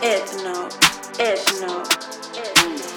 it's no, it's no, it's no.